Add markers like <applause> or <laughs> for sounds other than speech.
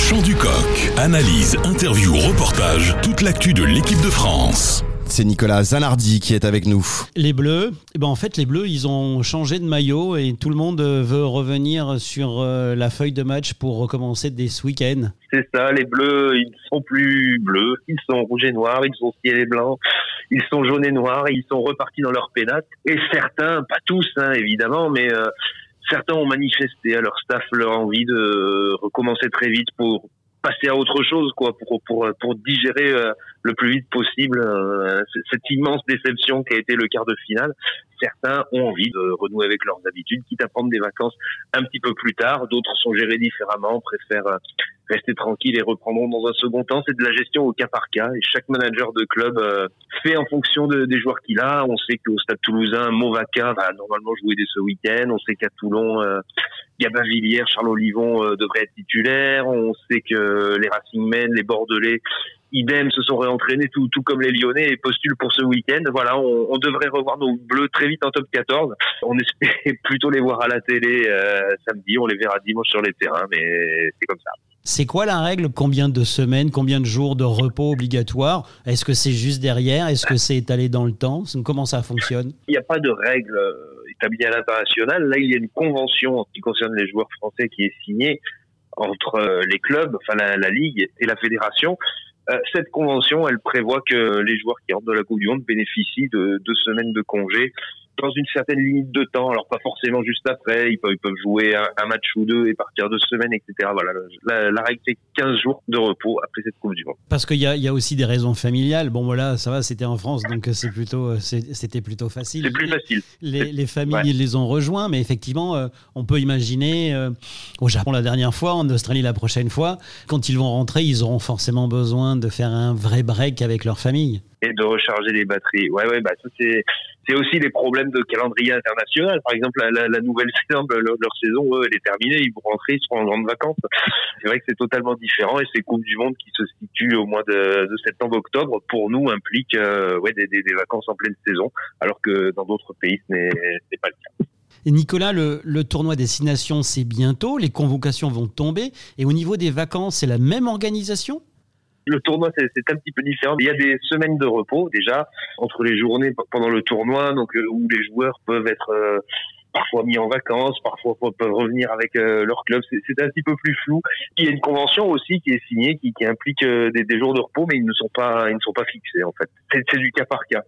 chant du coq. Analyse, interview, reportage, toute l'actu de l'équipe de France. C'est Nicolas Zanardi qui est avec nous. Les Bleus, eh ben en fait les Bleus ils ont changé de maillot et tout le monde veut revenir sur euh, la feuille de match pour recommencer dès ce week-end. C'est ça, les Bleus ils sont plus bleus, ils sont rouges et noirs, ils sont ciel et blanc, ils sont jaunes et noirs, ils sont repartis dans leur pénate. Et certains, pas tous hein, évidemment, mais euh, certains ont manifesté à leur staff leur envie de recommencer très vite pour passer à autre chose, quoi, pour pour pour digérer euh, le plus vite possible euh, cette immense déception qui a été le quart de finale. Certains ont envie de renouer avec leurs habitudes, quitte à prendre des vacances un petit peu plus tard. D'autres sont gérés différemment, préfèrent rester tranquilles et reprendront dans un second temps. C'est de la gestion au cas par cas et chaque manager de club fait en fonction de, des joueurs qu'il a. On sait qu'au Stade Toulousain, Movaca va normalement jouer dès ce week-end. On sait qu'à Toulon, Gabin Villiers, Charles Olivon euh, devraient être titulaires. On sait que les Racing Men, les Bordelais, idem, se sont réentraînés tout, comme les Lyonnais et postulent pour ce week-end. Voilà, on, devrait revoir nos Bleus très vite en top 14. On espère <laughs> plutôt les voir à la télé euh, samedi. On les verra dimanche sur les terrains, mais c'est comme ça. C'est quoi la règle? Combien de semaines, combien de jours de repos obligatoire? Est-ce que c'est juste derrière? Est-ce que c'est étalé dans le temps? Comment ça fonctionne? Il n'y a pas de règle établie à l'international. Là, il y a une convention qui concerne les joueurs français qui est signée entre euh, les clubs, enfin la, la Ligue et la fédération. Euh, cette convention, elle prévoit que les joueurs qui rentrent de la Coupe du Monde bénéficient de deux semaines de congé dans une certaine limite de temps. Alors pas forcément juste après, ils peuvent, ils peuvent jouer un, match ou deux et partir deux semaines, etc. Voilà, la, règle c'est 15 jours de repos après cette Coupe du Monde. Parce qu'il y a, y a aussi des raisons familiales. Bon voilà, ça va, c'était en France, donc c'est plutôt, c'était plutôt facile. C'est plus facile. Les, les familles les ont rejoints, mais effectivement, euh, on peut imaginer euh, au Japon la dernière fois, en Australie la prochaine fois, quand ils vont rentrer, ils auront forcément besoin de faire un vrai break avec leur famille et de recharger les batteries. Ouais, ouais, bah c'est aussi les problèmes de calendrier international. Par exemple, la, la, Nouvelle-Zélande, leur, saison, elle est terminée, ils vont rentrer, ils seront en grande vacances. C'est vrai que c'est totalement différent et ces coupes du monde qui se situent au mois de, de septembre-octobre pour nous impliquent euh, des, des, des, vacances en pleine saison, alors que dans d'autres pays ce n'est pas le cas. Et Nicolas, le, le tournoi Destination, c'est bientôt, les convocations vont tomber. Et au niveau des vacances, c'est la même organisation? Le tournoi, c'est un petit peu différent. Il y a des semaines de repos déjà entre les journées pendant le tournoi, donc euh, où les joueurs peuvent être euh, parfois mis en vacances, parfois peuvent revenir avec euh, leur club. C'est un petit peu plus flou. Il y a une convention aussi qui est signée, qui, qui implique des, des, jours de repos, mais ils ne sont pas, ils ne sont pas fixés en fait. C'est du cas par cas.